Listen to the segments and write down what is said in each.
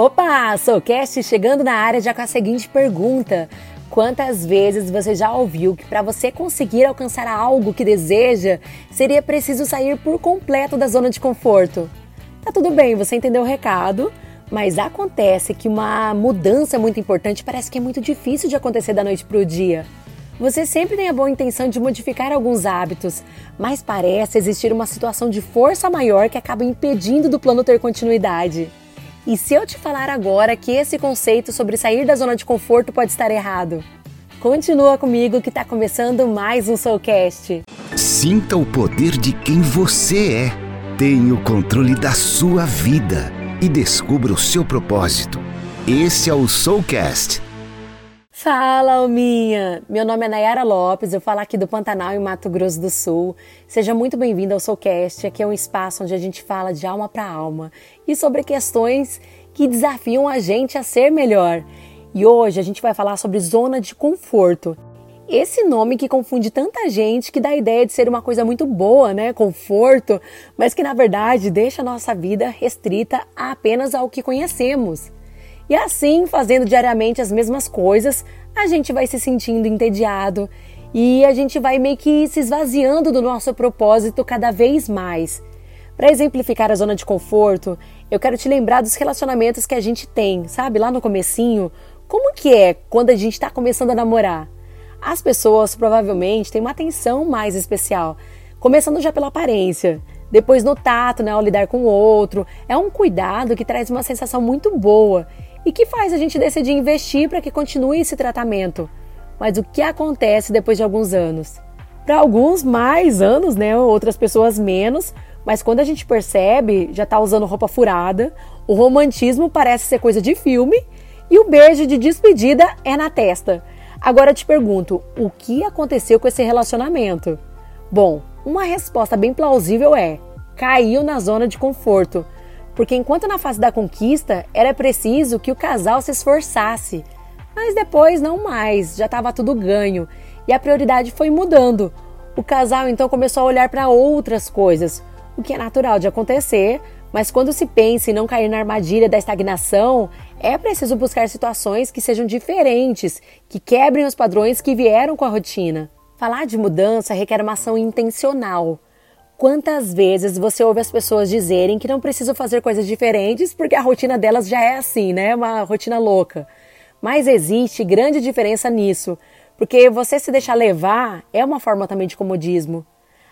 Opa, sou Cast chegando na área já com a seguinte pergunta: Quantas vezes você já ouviu que para você conseguir alcançar algo que deseja, seria preciso sair por completo da zona de conforto? Tá tudo bem, você entendeu o recado, mas acontece que uma mudança muito importante parece que é muito difícil de acontecer da noite para o dia. Você sempre tem a boa intenção de modificar alguns hábitos, mas parece existir uma situação de força maior que acaba impedindo do plano ter continuidade. E se eu te falar agora que esse conceito sobre sair da zona de conforto pode estar errado? Continua comigo que está começando mais um Soulcast. Sinta o poder de quem você é. Tenha o controle da sua vida e descubra o seu propósito. Esse é o Soulcast Fala, Alminha! Meu nome é Nayara Lopes, eu falo aqui do Pantanal, em Mato Grosso do Sul. Seja muito bem-vindo ao Soulcast, aqui é um espaço onde a gente fala de alma para alma e sobre questões que desafiam a gente a ser melhor. E hoje a gente vai falar sobre zona de conforto. Esse nome que confunde tanta gente que dá a ideia de ser uma coisa muito boa, né? Conforto, mas que na verdade deixa a nossa vida restrita apenas ao que conhecemos. E assim, fazendo diariamente as mesmas coisas, a gente vai se sentindo entediado e a gente vai meio que se esvaziando do nosso propósito cada vez mais. Para exemplificar a zona de conforto, eu quero te lembrar dos relacionamentos que a gente tem, sabe? Lá no comecinho, como que é quando a gente está começando a namorar? As pessoas provavelmente têm uma atenção mais especial, começando já pela aparência, depois no tato, né, ao lidar com o outro. É um cuidado que traz uma sensação muito boa e que faz a gente decidir investir para que continue esse tratamento. Mas o que acontece depois de alguns anos? Para alguns, mais anos, né? Outras pessoas menos. Mas quando a gente percebe, já está usando roupa furada, o romantismo parece ser coisa de filme e o beijo de despedida é na testa. Agora te pergunto, o que aconteceu com esse relacionamento? Bom, uma resposta bem plausível é: caiu na zona de conforto porque enquanto na fase da conquista era preciso que o casal se esforçasse, mas depois não mais, já estava tudo ganho e a prioridade foi mudando. O casal então começou a olhar para outras coisas, o que é natural de acontecer, mas quando se pensa em não cair na armadilha da estagnação, é preciso buscar situações que sejam diferentes, que quebrem os padrões que vieram com a rotina. Falar de mudança requer uma ação intencional. Quantas vezes você ouve as pessoas dizerem que não precisam fazer coisas diferentes porque a rotina delas já é assim, né? Uma rotina louca. Mas existe grande diferença nisso, porque você se deixar levar é uma forma também de comodismo.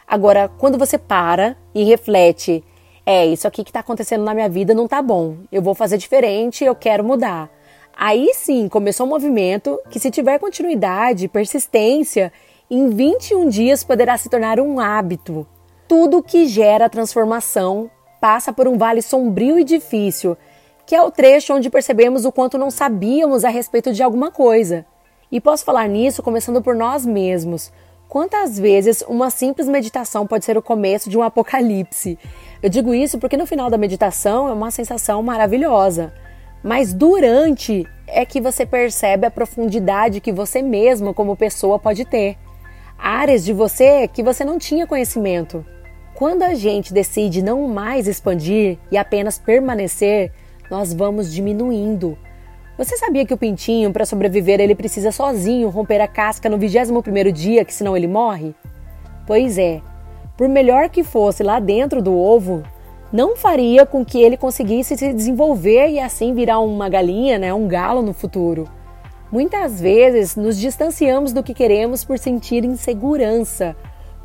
Agora, quando você para e reflete, é isso aqui que está acontecendo na minha vida não tá bom, eu vou fazer diferente, eu quero mudar. Aí sim começou um movimento que, se tiver continuidade, persistência, em 21 dias poderá se tornar um hábito. Tudo que gera transformação passa por um vale sombrio e difícil, que é o trecho onde percebemos o quanto não sabíamos a respeito de alguma coisa. E posso falar nisso começando por nós mesmos. Quantas vezes uma simples meditação pode ser o começo de um apocalipse? Eu digo isso porque no final da meditação é uma sensação maravilhosa, mas durante é que você percebe a profundidade que você mesmo, como pessoa, pode ter. Áreas de você que você não tinha conhecimento. Quando a gente decide não mais expandir e apenas permanecer, nós vamos diminuindo. Você sabia que o pintinho, para sobreviver, ele precisa sozinho romper a casca no 21º dia, que senão ele morre? Pois é, por melhor que fosse lá dentro do ovo, não faria com que ele conseguisse se desenvolver e assim virar uma galinha, né, um galo no futuro. Muitas vezes nos distanciamos do que queremos por sentir insegurança,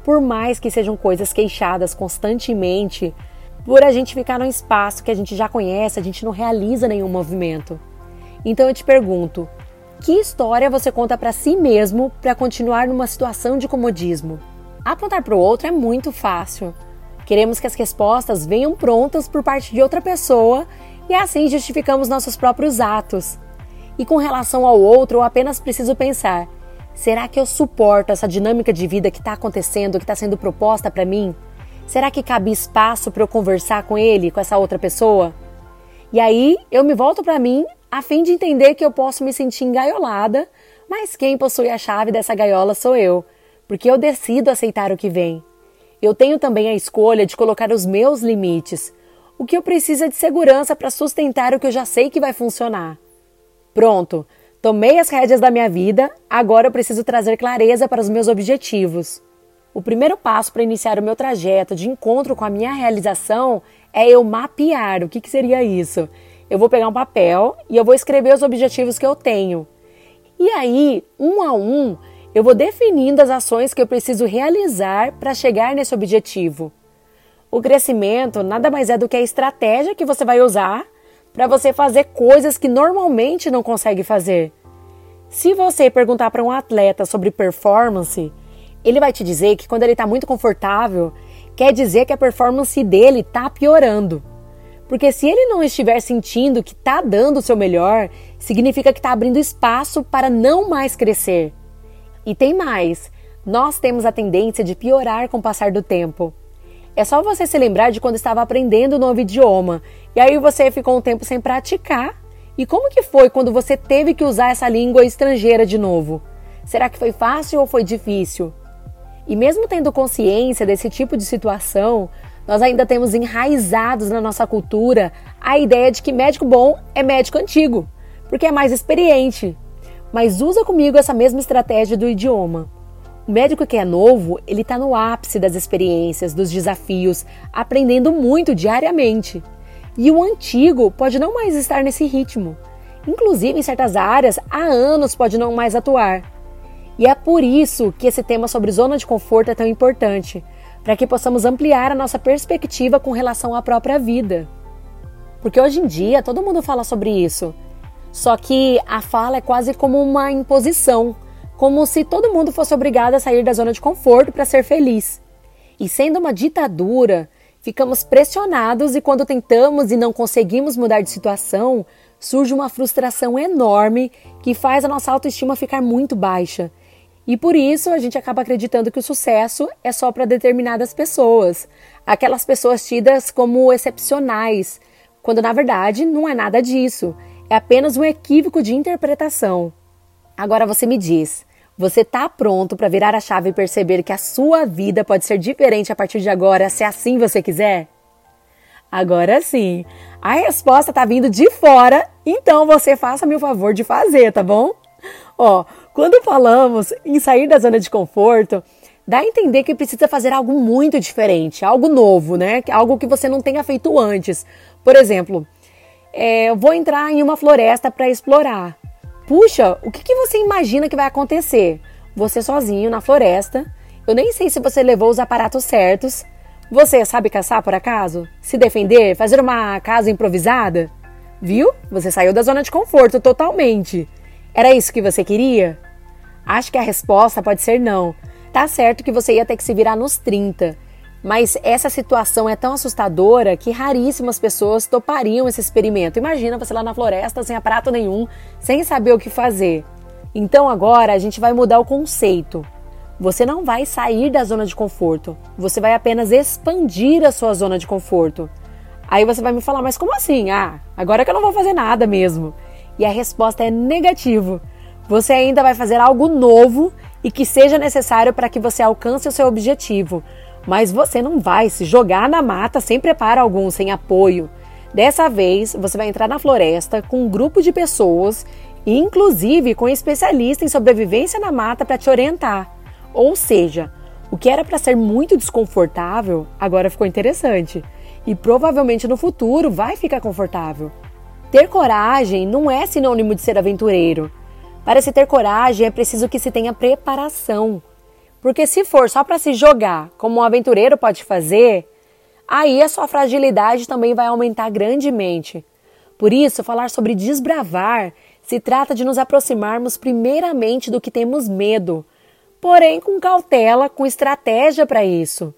por mais que sejam coisas queixadas constantemente, por a gente ficar num espaço que a gente já conhece, a gente não realiza nenhum movimento. Então eu te pergunto, que história você conta para si mesmo para continuar numa situação de comodismo? Apontar para o outro é muito fácil. Queremos que as respostas venham prontas por parte de outra pessoa e assim justificamos nossos próprios atos. E com relação ao outro, eu apenas preciso pensar: Será que eu suporto essa dinâmica de vida que está acontecendo, que está sendo proposta para mim? Será que cabe espaço para eu conversar com ele, com essa outra pessoa? E aí eu me volto para mim a fim de entender que eu posso me sentir engaiolada, mas quem possui a chave dessa gaiola sou eu, porque eu decido aceitar o que vem. Eu tenho também a escolha de colocar os meus limites. O que eu preciso é de segurança para sustentar o que eu já sei que vai funcionar. Pronto, tomei as rédeas da minha vida, agora eu preciso trazer clareza para os meus objetivos. O primeiro passo para iniciar o meu trajeto de encontro com a minha realização é eu mapear. O que, que seria isso? Eu vou pegar um papel e eu vou escrever os objetivos que eu tenho. E aí, um a um, eu vou definindo as ações que eu preciso realizar para chegar nesse objetivo. O crescimento nada mais é do que a estratégia que você vai usar para você fazer coisas que normalmente não consegue fazer. Se você perguntar para um atleta sobre performance, ele vai te dizer que quando ele está muito confortável, quer dizer que a performance dele está piorando. Porque se ele não estiver sentindo que está dando o seu melhor, significa que está abrindo espaço para não mais crescer. E tem mais: nós temos a tendência de piorar com o passar do tempo. É só você se lembrar de quando estava aprendendo um novo idioma e aí você ficou um tempo sem praticar. E como que foi quando você teve que usar essa língua estrangeira de novo? Será que foi fácil ou foi difícil? E mesmo tendo consciência desse tipo de situação, nós ainda temos enraizados na nossa cultura a ideia de que médico bom é médico antigo, porque é mais experiente. Mas usa comigo essa mesma estratégia do idioma. O médico que é novo, ele está no ápice das experiências, dos desafios, aprendendo muito diariamente. E o antigo pode não mais estar nesse ritmo. Inclusive, em certas áreas, há anos pode não mais atuar. E é por isso que esse tema sobre zona de conforto é tão importante, para que possamos ampliar a nossa perspectiva com relação à própria vida. Porque hoje em dia todo mundo fala sobre isso. Só que a fala é quase como uma imposição, como se todo mundo fosse obrigado a sair da zona de conforto para ser feliz. E sendo uma ditadura, ficamos pressionados e quando tentamos e não conseguimos mudar de situação, surge uma frustração enorme que faz a nossa autoestima ficar muito baixa e por isso a gente acaba acreditando que o sucesso é só para determinadas pessoas, aquelas pessoas tidas como excepcionais, quando na verdade não é nada disso, é apenas um equívoco de interpretação. Agora você me diz, você está pronto para virar a chave e perceber que a sua vida pode ser diferente a partir de agora, se assim você quiser? Agora sim, a resposta está vindo de fora, então você faça-me o favor de fazer, tá bom? Ó, quando falamos em sair da zona de conforto, dá a entender que precisa fazer algo muito diferente, algo novo, né? Algo que você não tenha feito antes. Por exemplo, é, eu vou entrar em uma floresta para explorar. Puxa, o que, que você imagina que vai acontecer? Você sozinho na floresta, eu nem sei se você levou os aparatos certos. Você sabe caçar por acaso? Se defender? Fazer uma casa improvisada? Viu? Você saiu da zona de conforto totalmente. Era isso que você queria? Acho que a resposta pode ser não. Tá certo que você ia ter que se virar nos 30, mas essa situação é tão assustadora que raríssimas pessoas topariam esse experimento. Imagina você lá na floresta sem aparato nenhum, sem saber o que fazer. Então agora a gente vai mudar o conceito. Você não vai sair da zona de conforto, você vai apenas expandir a sua zona de conforto. Aí você vai me falar, mas como assim? Ah, agora que eu não vou fazer nada mesmo e a resposta é negativo. Você ainda vai fazer algo novo e que seja necessário para que você alcance o seu objetivo, mas você não vai se jogar na mata sem preparo algum, sem apoio. Dessa vez, você vai entrar na floresta com um grupo de pessoas, inclusive com um especialista em sobrevivência na mata para te orientar. Ou seja, o que era para ser muito desconfortável agora ficou interessante e provavelmente no futuro vai ficar confortável. Ter coragem não é sinônimo de ser aventureiro. Para se ter coragem é preciso que se tenha preparação. Porque se for só para se jogar, como um aventureiro pode fazer, aí a sua fragilidade também vai aumentar grandemente. Por isso, falar sobre desbravar se trata de nos aproximarmos primeiramente do que temos medo, porém com cautela, com estratégia para isso.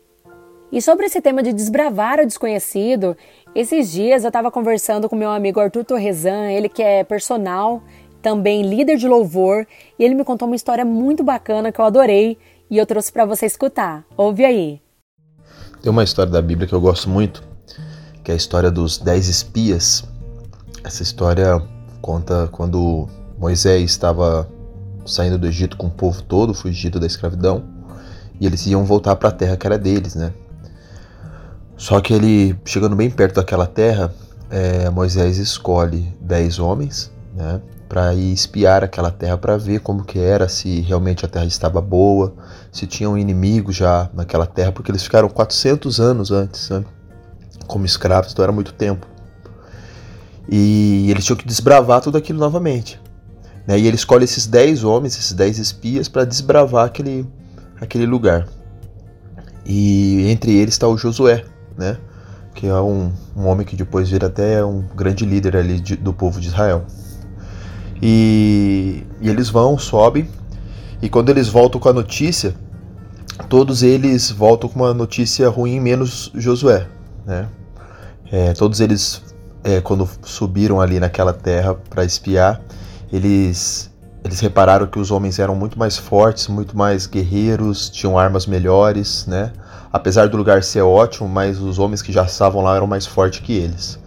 E sobre esse tema de desbravar o desconhecido, esses dias eu estava conversando com meu amigo Arthur Torresan, ele que é personal, também líder de louvor, e ele me contou uma história muito bacana que eu adorei e eu trouxe para você escutar. Ouve aí. Tem uma história da Bíblia que eu gosto muito, que é a história dos dez espias. Essa história conta quando Moisés estava saindo do Egito com o povo todo, fugido da escravidão, e eles iam voltar para a terra que era deles, né? Só que ele, chegando bem perto daquela terra, é, Moisés escolhe dez homens, né, para ir espiar aquela terra para ver como que era, se realmente a terra estava boa, se tinha um inimigo já naquela terra, porque eles ficaram 400 anos antes, né, como escravos, então era muito tempo. E eles tinham que desbravar tudo aquilo novamente. Né, e ele escolhe esses 10 homens, esses 10 espias, para desbravar aquele, aquele lugar. E entre eles está o Josué, né? que é um, um homem que depois vira até um grande líder ali de, do povo de Israel. E, e, eles vão, sobem, e quando eles voltam com a notícia, todos eles voltam com uma notícia ruim, menos Josué. Né? É, todos eles, é, quando subiram ali naquela terra para espiar, eles, eles repararam que os homens eram muito mais fortes, muito mais guerreiros, tinham armas melhores, né? apesar do lugar ser ótimo, mas os homens que já estavam lá eram mais fortes que eles.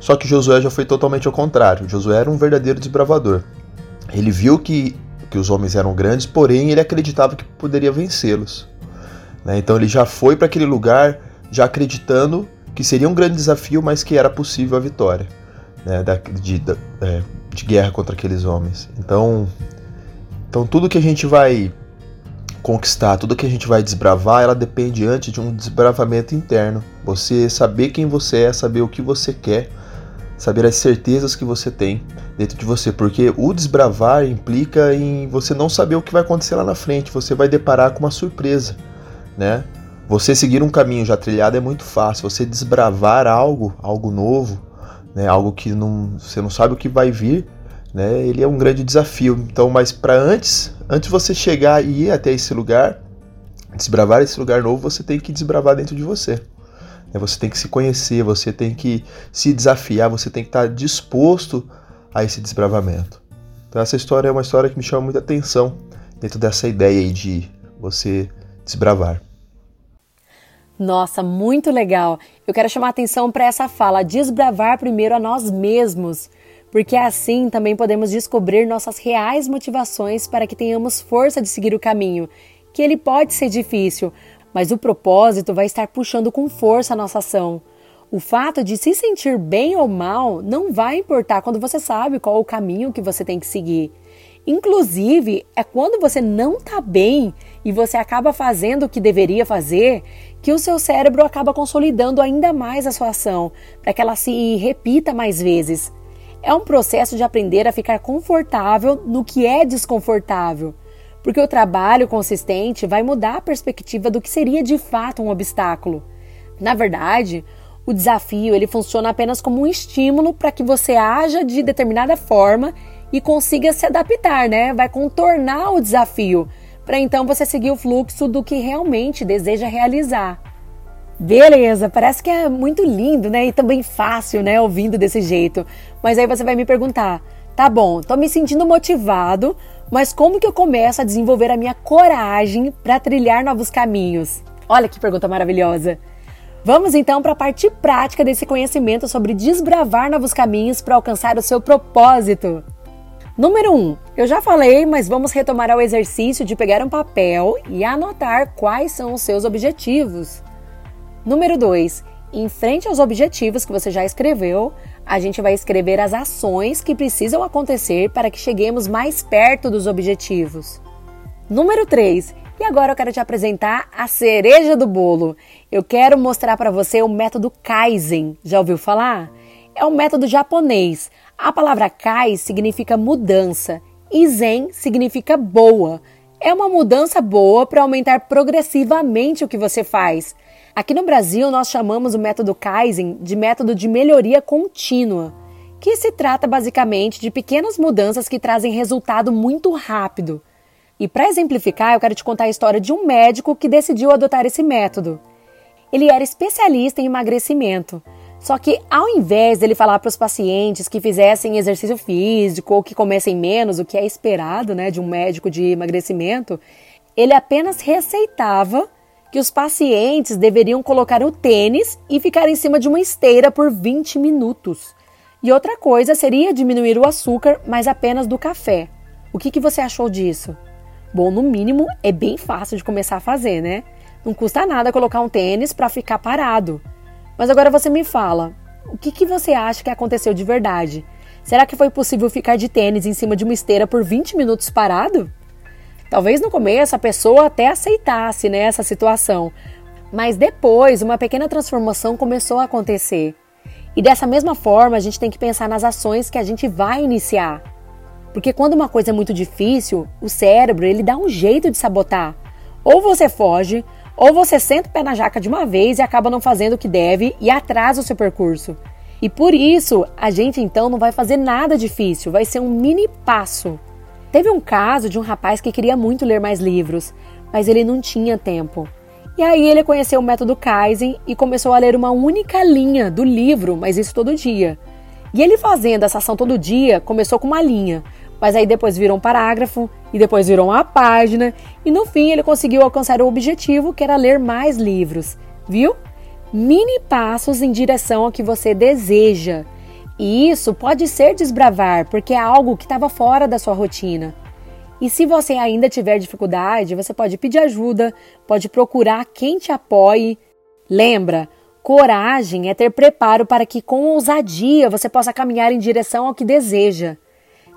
Só que Josué já foi totalmente ao contrário. Josué era um verdadeiro desbravador. Ele viu que, que os homens eram grandes, porém ele acreditava que poderia vencê-los. Né? Então ele já foi para aquele lugar já acreditando que seria um grande desafio, mas que era possível a vitória né? da, de, da, é, de guerra contra aqueles homens. Então, então tudo que a gente vai conquistar, tudo que a gente vai desbravar, ela depende antes de um desbravamento interno. Você saber quem você é, saber o que você quer, saber as certezas que você tem dentro de você, porque o desbravar implica em você não saber o que vai acontecer lá na frente, você vai deparar com uma surpresa, né? Você seguir um caminho já trilhado é muito fácil, você desbravar algo, algo novo, né, algo que não, você não sabe o que vai vir, né, ele é um grande desafio. Então, mas para antes, antes você chegar e ir até esse lugar, desbravar esse lugar novo, você tem que desbravar dentro de você. Né, você tem que se conhecer, você tem que se desafiar, você tem que estar disposto a esse desbravamento. Então essa história é uma história que me chama muita atenção dentro dessa ideia aí de você desbravar. Nossa, muito legal. Eu quero chamar atenção para essa fala: desbravar primeiro a nós mesmos porque assim também podemos descobrir nossas reais motivações para que tenhamos força de seguir o caminho, que ele pode ser difícil, mas o propósito vai estar puxando com força a nossa ação. O fato de se sentir bem ou mal não vai importar quando você sabe qual o caminho que você tem que seguir. Inclusive, é quando você não está bem e você acaba fazendo o que deveria fazer que o seu cérebro acaba consolidando ainda mais a sua ação, para que ela se repita mais vezes. É um processo de aprender a ficar confortável no que é desconfortável, porque o trabalho consistente vai mudar a perspectiva do que seria de fato um obstáculo. Na verdade, o desafio ele funciona apenas como um estímulo para que você haja de determinada forma e consiga se adaptar, né? Vai contornar o desafio para então você seguir o fluxo do que realmente deseja realizar. Beleza, parece que é muito lindo, né? E também fácil, né? Ouvindo desse jeito. Mas aí você vai me perguntar: tá bom, tô me sentindo motivado, mas como que eu começo a desenvolver a minha coragem para trilhar novos caminhos? Olha que pergunta maravilhosa. Vamos então para a parte prática desse conhecimento sobre desbravar novos caminhos para alcançar o seu propósito. Número 1. Um, eu já falei, mas vamos retomar ao exercício de pegar um papel e anotar quais são os seus objetivos. Número 2. Em frente aos objetivos que você já escreveu, a gente vai escrever as ações que precisam acontecer para que cheguemos mais perto dos objetivos. Número 3. E agora eu quero te apresentar a cereja do bolo. Eu quero mostrar para você o método Kaizen. Já ouviu falar? É um método japonês. A palavra Kai significa mudança e Zen significa boa. É uma mudança boa para aumentar progressivamente o que você faz. Aqui no Brasil, nós chamamos o método Kaizen de método de melhoria contínua, que se trata basicamente de pequenas mudanças que trazem resultado muito rápido. E para exemplificar, eu quero te contar a história de um médico que decidiu adotar esse método. Ele era especialista em emagrecimento, só que ao invés dele falar para os pacientes que fizessem exercício físico ou que comessem menos, o que é esperado né, de um médico de emagrecimento, ele apenas receitava que os pacientes deveriam colocar o tênis e ficar em cima de uma esteira por 20 minutos. E outra coisa seria diminuir o açúcar, mas apenas do café. O que, que você achou disso? Bom, no mínimo é bem fácil de começar a fazer, né? Não custa nada colocar um tênis para ficar parado. Mas agora você me fala, o que, que você acha que aconteceu de verdade? Será que foi possível ficar de tênis em cima de uma esteira por 20 minutos parado? Talvez no começo a pessoa até aceitasse né, essa situação, mas depois uma pequena transformação começou a acontecer. E dessa mesma forma a gente tem que pensar nas ações que a gente vai iniciar. Porque quando uma coisa é muito difícil, o cérebro ele dá um jeito de sabotar. Ou você foge, ou você senta o pé na jaca de uma vez e acaba não fazendo o que deve e atrasa o seu percurso. E por isso, a gente então não vai fazer nada difícil, vai ser um mini passo. Teve um caso de um rapaz que queria muito ler mais livros, mas ele não tinha tempo. E aí ele conheceu o método Kaizen e começou a ler uma única linha do livro, mas isso todo dia. E ele fazendo essa ação todo dia, começou com uma linha, mas aí depois virou um parágrafo e depois virou uma página e no fim ele conseguiu alcançar o objetivo que era ler mais livros, viu? Mini passos em direção ao que você deseja. E isso pode ser desbravar, porque é algo que estava fora da sua rotina. E se você ainda tiver dificuldade, você pode pedir ajuda, pode procurar quem te apoie. Lembra, coragem é ter preparo para que com ousadia você possa caminhar em direção ao que deseja.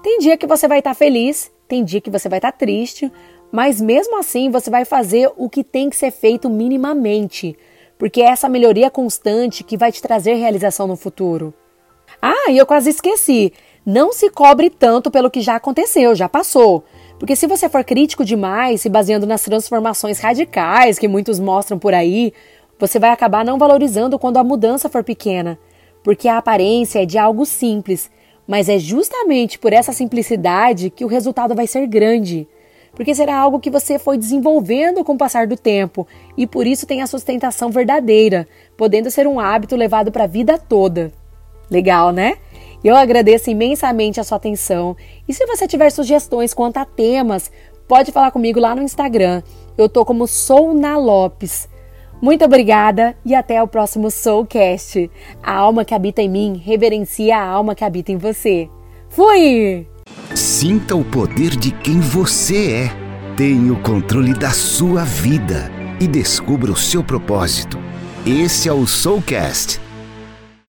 Tem dia que você vai estar tá feliz, tem dia que você vai estar tá triste, mas mesmo assim você vai fazer o que tem que ser feito minimamente, porque é essa melhoria constante que vai te trazer realização no futuro. Ah, e eu quase esqueci. Não se cobre tanto pelo que já aconteceu, já passou. Porque se você for crítico demais, se baseando nas transformações radicais que muitos mostram por aí, você vai acabar não valorizando quando a mudança for pequena. Porque a aparência é de algo simples mas é justamente por essa simplicidade que o resultado vai ser grande. Porque será algo que você foi desenvolvendo com o passar do tempo e por isso tem a sustentação verdadeira, podendo ser um hábito levado para a vida toda. Legal, né? Eu agradeço imensamente a sua atenção e se você tiver sugestões quanto a temas, pode falar comigo lá no Instagram. Eu tô como Sou na Lopes. Muito obrigada e até o próximo Soulcast. A alma que habita em mim reverencia a alma que habita em você. Fui! Sinta o poder de quem você é. Tenha o controle da sua vida e descubra o seu propósito. Esse é o Soulcast